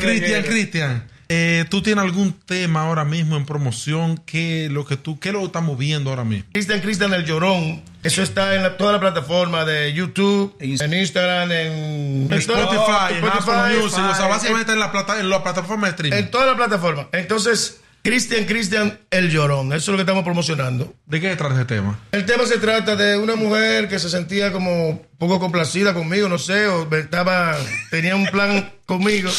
Cristian, Cristian, eh, ¿tú tienes algún tema ahora mismo en promoción? ¿Qué lo que tú, qué lo estamos viendo ahora mismo? Cristian Cristian el Llorón. Eso está en la- toda la plataforma de YouTube, en Instagram, en, En Spotify, en Apple Music, o sea, en- básicamente está en la, plata, en la plataforma de streaming. en toda la plataforma. Entonces, Cristian Cristian el Llorón. Eso es lo que estamos promocionando. ¿De qué trata ese tema? El tema se trata de una mujer que se sentía como poco complacida conmigo, no sé, o estaba, tenía un plan conmigo.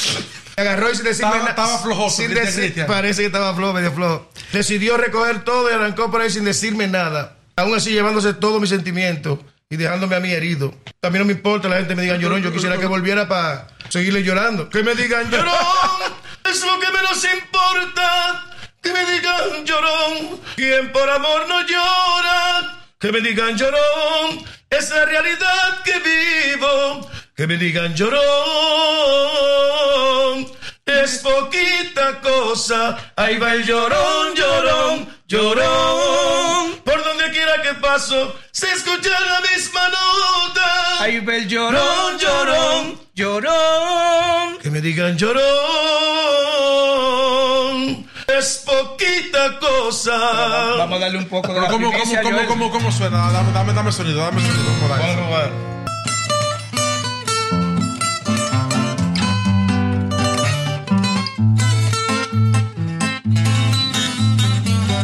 Agarró y sin decirme Estaba- estaba flojoso, sin decir-. Parece que estaba flojo, medio flojo. Decidió recoger todo y arrancó por ahí sin decirme nada. Aún así llevándose todo mi sentimiento y dejándome a mí herido. Mí no me importa la gente me diga llorón, yo quisiera que volviera para seguirle llorando. Que me digan llorón, es lo que menos importa. Que me digan llorón, quien por amor no llora. Que me digan llorón, es la realidad que vivo. Que me digan llorón, es poquita cosa. Ahí va el llorón, llorón, llorón. Por donde quiera que paso, se escucha la misma nota. Ahí ve el llorón, llorón, llorón. Que me digan llorón. Es poquita cosa. Vamos a darle un poco de la ¿cómo, primicia, cómo, cómo, cómo, cómo suena? Dame, dame, dame sonido, dame sonido. por ahí. Vamos a probar.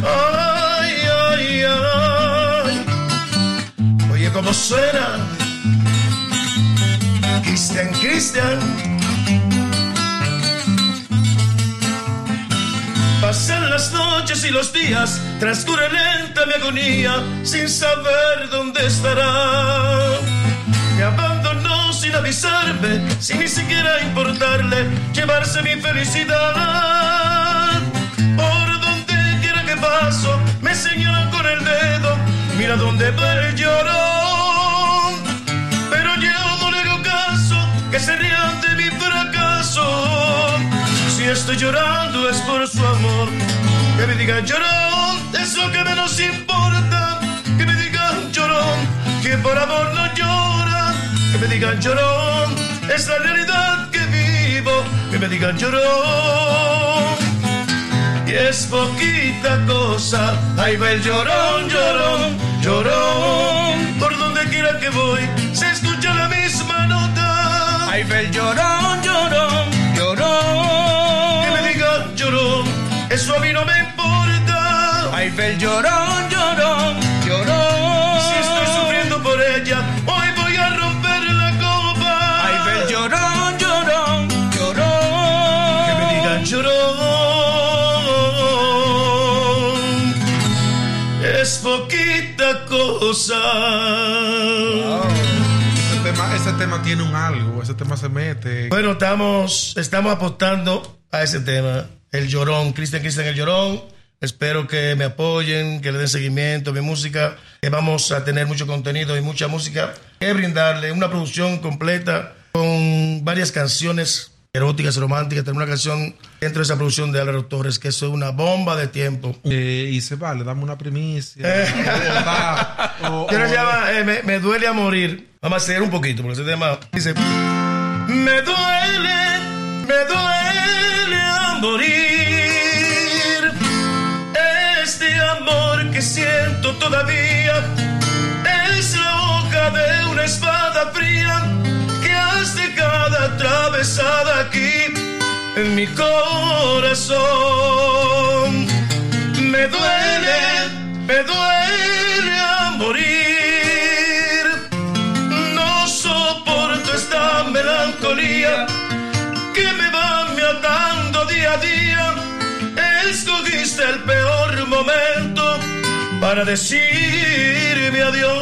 Ay, ay, ay. Oye, cómo suena. Cristian, Cristian. Pasan las noches y los días, transcurre lenta mi agonía, sin saber dónde estará. Me abandonó sin avisarme, sin ni siquiera importarle llevarse mi felicidad. Por donde quiera que paso, me señalan con el dedo, mira dónde va el llorón. Estoy llorando es por su amor. Que me digan llorón, es lo que menos importa. Que me digan llorón, que por amor no llora. Que me digan llorón, es la realidad que vivo. Que me digan llorón. Y es poquita cosa, ahí va el llorón, llorón, llorón. Por donde quiera que voy, se escucha la misma nota. Ahí ve el llorón, llorón. El llorón, llorón, llorón. Si estoy sufriendo por ella, hoy voy a romper la copa. Ahí ve el llorón, llorón, llorón. Que me digan llorón, es poquita cosa. Ese tema, ese tema tiene un algo, ese tema se mete. Bueno, estamos, estamos apostando a ese tema, el llorón, Cristian Cristian el llorón. Espero que me apoyen, que le den seguimiento a mi música, que vamos a tener mucho contenido y mucha música que brindarle, una producción completa con varias canciones eróticas, románticas. Tenemos una canción dentro de esa producción de Álvaro Torres que es una bomba de tiempo. Eh, y se vale, dame una primicia. o- ¿Qué o- se llama? Eh, me, me duele a morir. Vamos a seguir un poquito porque ese tema dice... Me duele, me duele a morir. Todavía es la hoja de una espada fría que has dejado atravesada aquí en mi corazón. Me duele, me duele a morir. No soporto esta melancolía que me va matando día a día. Escogiste el peor momento para decirme adiós.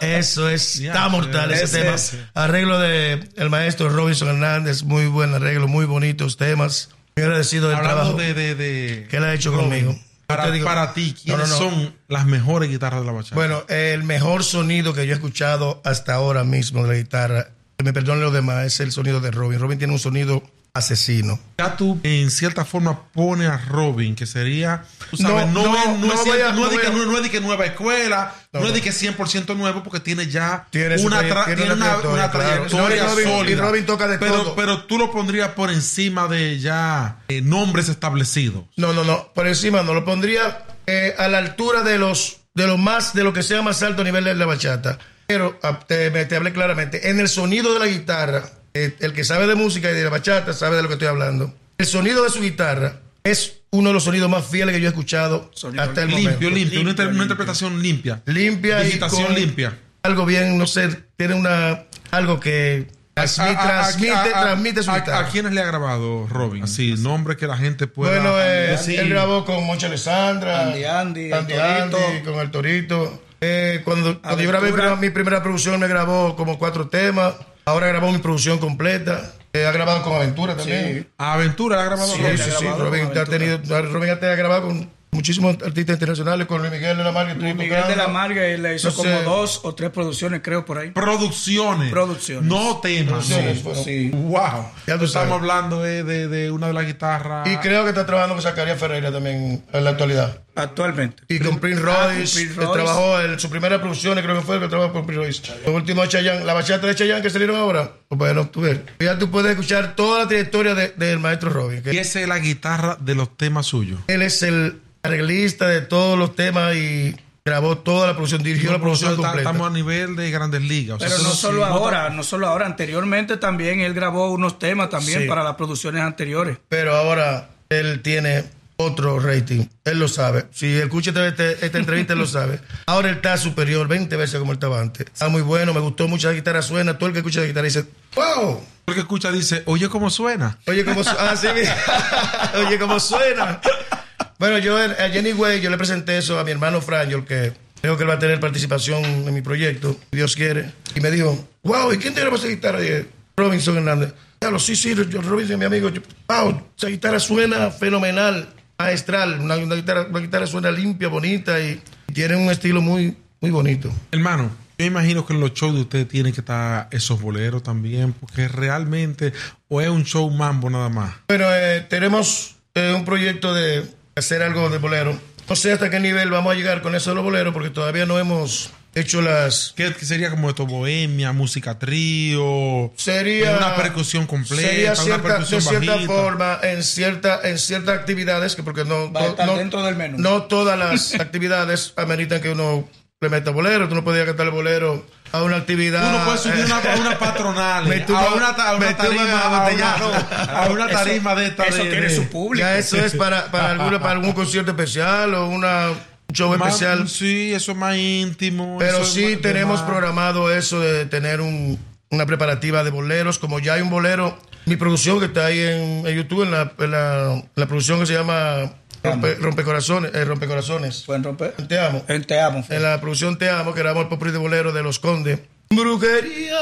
Eso es, está mortal ese, ese, tema. ese. Arreglo de el maestro Robinson Hernández, muy buen arreglo, muy bonitos temas. Muy agradecido del Hablando trabajo de, de, de- que él ha hecho conmigo. Para, digo- ti, No, no, ¿quiénes no. son las mejores guitarras de la bachata? Bueno, el mejor sonido que yo he escuchado hasta ahora mismo de la guitarra, me perdonen los demás, es el sonido de Robin. Robin tiene un sonido asesino. ya tú en cierta forma pones a Robin, que sería, tú sabes, No, no, no, es, no, no de que, no, es de que nueva escuela, no, No, es de que 100% nuevo, porque tiene ya Tiene una, traye- tra- tiene tiene una una, trayectoria, claro. sólida. y Robin toca de pero, todo. Pero tú lo pondrías por encima de ya eh, nombres establecidos. No, no, no, por encima no lo pondría eh, a la altura de los de lo más de lo que sea más alto a nivel de la bachata. Pero ah, te, me- te hablé claramente, en el sonido de la guitarra, eh, el que sabe de música y de la bachata sabe de lo que estoy hablando. El sonido de su guitarra es uno de los sonidos más fieles que yo he escuchado Sonido hasta el Limpio, momento. limpio, una, inter- una limpio. interpretación limpia. limpia y con limpia. algo bien, no sé, tiene una algo que transmite, A- a- a- transmite, a- transmite su a- guitarra. ¿A quiénes le ha grabado Robin? Sí, nombre que la gente pueda Bueno, eh, decir. él grabó con Moncha Alessandra, Andy Andy, Andy el Andy, Torito. con el Torito. Eh, cuando cuando yo grabé mi primera, producción, me grabó como cuatro temas. Ahora grabó mi producción completa. Eh, ha grabado con Aventura también. A Aventura ha grabado Sí, Robin. sí, sí. grabado Robin con ha tenido, Robin ha grabado con muchísimos artistas internacionales, con Luis Miguel de la Mar. Luis Miguel de la Marga él le hizo No sé. como dos o tres producciones, creo, por ahí. Producciones. Producciones. No temas. Producciones, Sí. fueron. Sí. Wow. Ya tú Estamos sabes. hablando de, de- de una de las guitarras. Y creo que está trabajando con Zacarías Ferreira también en la actualidad. Actualmente. Y con Prince Ah, Royce, Prince Royce. trabajó en su primera producción, creo que fue el que trabajó con Prince Royce. Los últimos de Chayanne, la bachata de Chayanne que salieron ahora. Pues bueno, tú ves. Ya tú puedes escuchar toda la trayectoria de- del maestro Robin. que Y esa es la guitarra de los temas suyos. él es el arreglista de todos los temas y grabó toda la producción, dirigió la producción Está- completa. Estamos a nivel de grandes ligas. O sea, Pero no solo sí, ahora, no solo ahora. Anteriormente también él grabó unos temas también Sí. para las producciones anteriores. Pero ahora él tiene otro rating. Él lo sabe. Si escucha esta, este- esta entrevista, él lo sabe. Ahora él está superior 20 veces como él estaba antes. Está muy bueno, me gustó mucho la guitarra suena. Todo el que escucha la guitarra dice, wow. El que escucha dice, oye, ¿cómo suena? Oye, cómo su- ah, sí. Oye, cómo suena. Bueno, yo a Jenny Way, yo le presenté eso a mi hermano Franjo, que creo que él va a tener participación en mi proyecto, si Dios quiere. Y me dijo, wow, ¿y quién te grabó esa guitarra? Y dije, Robinson Hernández. Claro, sí, sí, Robinson mi amigo. Yo, wow, esa guitarra suena fenomenal, maestral. Una, una guitarra, una guitarra suena limpia, bonita y tiene un estilo muy, muy bonito. Hermano, yo imagino que en los shows de ustedes tienen que estar esos boleros también, porque realmente, o es un show mambo nada más. Bueno, eh, tenemos eh, un proyecto de hacer algo de bolero. No sé hasta qué nivel vamos a llegar con eso de los boleros, porque todavía no hemos hecho las... ¿Qué, qué sería como esto? Bohemia, música trío. Sería Una percusión completa, sería una cierta, percusión de cierta bajita. forma en cierta en ciertas actividades que porque no Va a no, estar no- dentro del menú. no todas las actividades ameritan que uno le meta bolero tú no podías cantar el bolero a una actividad Uno puede subir eh, una, a una patronal, Me tumba- a una, a tarima, a a una, a una tarima de esta Eso de- tiene su público. ya eso es para para alguna para algún concierto especial o una un show más- especial Sí, eso es más íntimo. Pero sí más- tenemos más- programado eso de tener un- una preparativa de boleros, como ya hay un bolero, mi producción que está ahí en, en YouTube, en la, en la- en la producción que se llama Rompe, Rompecorazones, eh, Rompecorazones. ¿Pueden romper? Te amo. En Te Amo. fue. En la producción Te amo, que grabamos el popurrí de bolero de Los Condes. Brujería,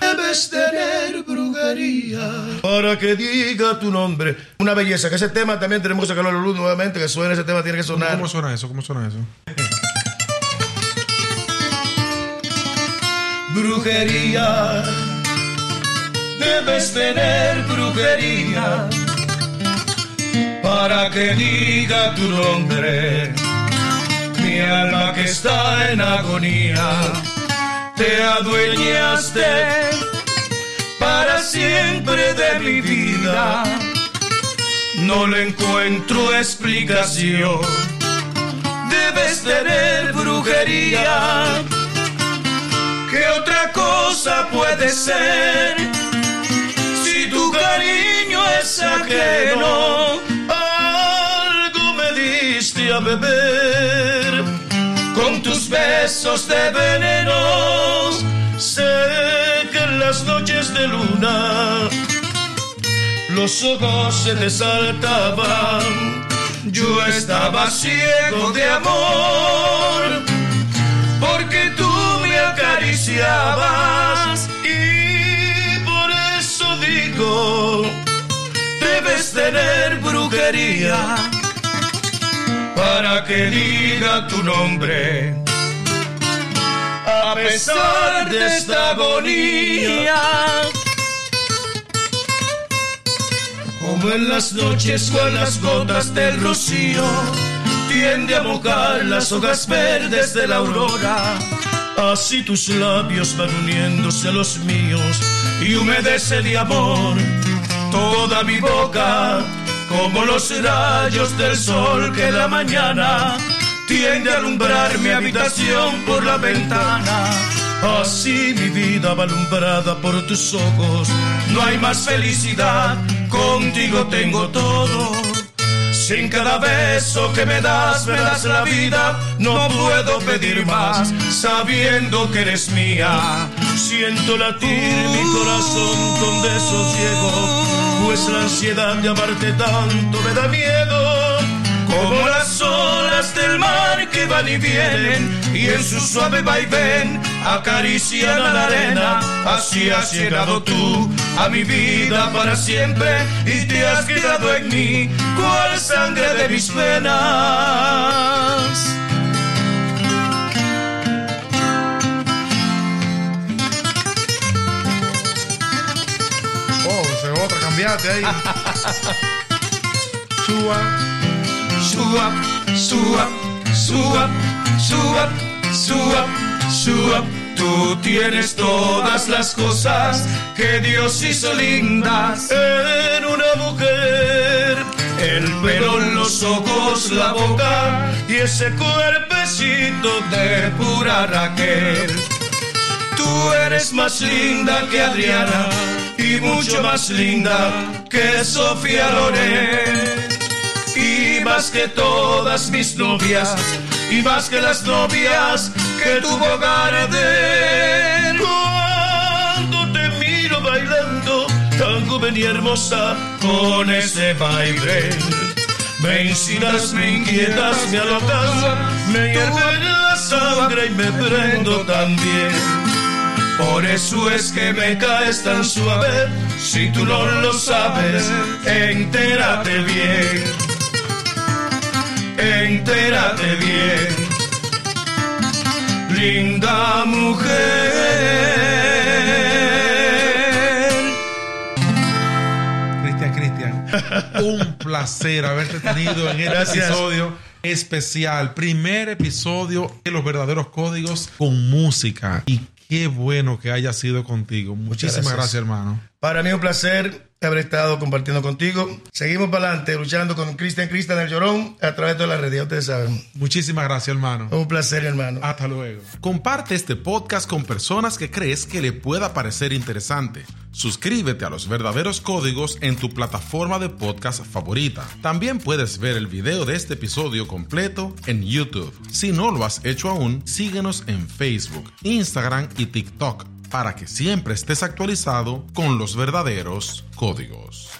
debes tener brujería para que diga tu nombre. Una belleza, que ese tema también tenemos que sacarlo a la luz nuevamente, que suene ese tema, tiene que sonar. ¿Cómo suena eso? ¿Cómo suena eso? brujería, debes tener brujería para que diga tu nombre. Mi alma que está en agonía, te adueñaste para siempre de mi vida. No le encuentro explicación. Debes tener brujería ¿Qué otra cosa puede ser? Si tu cariño es ajeno, a beber. Con tus besos de veneno, sé que en las noches de luna los ojos se te saltaban. Yo estaba ciego de amor, porque tú acariciabas y por eso digo, debes tener brujería para que diga tu nombre. A pesar de esta agonía, como en las noches con las gotas del rocío, tiende a mojar las hojas verdes de la aurora Así tus labios van uniéndose a los míos y humedece de amor toda mi boca, como los rayos del sol que la mañana tiende a alumbrar mi habitación por la ventana. Así mi vida va alumbrada por tus ojos, no hay más felicidad, contigo tengo todo sin cada beso que me das, me das la vida. No puedo pedir más, sabiendo que eres mía. Siento latir mi corazón con desosiego, pues la ansiedad de amarte tanto me da miedo. Como las olas del mar que van y vienen, y en su suave vaivén acarician a la arena. Así has llegado tú a mi vida para siempre y te has quedado en mí, cual sangre de mis venas. Cambiate ahí. Suba. Suba, suba, suba, suba, suba, suba. Tú tienes todas las cosas que Dios hizo lindas en una mujer. El pelo, los ojos, la boca y ese cuerpecito de pura Raquel. Tú eres más linda que Adriana y mucho más linda que Sofía Loren. Y más que todas mis novias y más que las novias que tuvo Gardel. Cuando te miro bailando tan joven y hermosa con ese baile. Me incitas, me inquietas, me alocas, me hierve la sangre y me prendo también. Por eso es que me caes tan suave, si tú no lo sabes, entérate bien. Entérate bien. Linda mujer. Cristian, Cristian, un placer haberte tenido en este Gracias. episodio especial. Primer episodio de Los Verdaderos Códigos con música. Y qué bueno que haya sido contigo. Muchísimas gracias. gracias, hermano. Para mí un placer haber estado compartiendo contigo. Seguimos para adelante, luchando con Cristian Cristian el Llorón a través de las redes, ya ustedes saben. Muchísimas gracias, hermano. Un placer, hermano. Hasta luego. Comparte este podcast con personas que crees que le pueda parecer interesante. Suscríbete a los verdaderos códigos en tu plataforma de podcast favorita. También puedes ver el video de este episodio completo en YouTube. Si no lo has hecho aún, síguenos en Facebook, Instagram y TikTok para que siempre estés actualizado con los verdaderos códigos.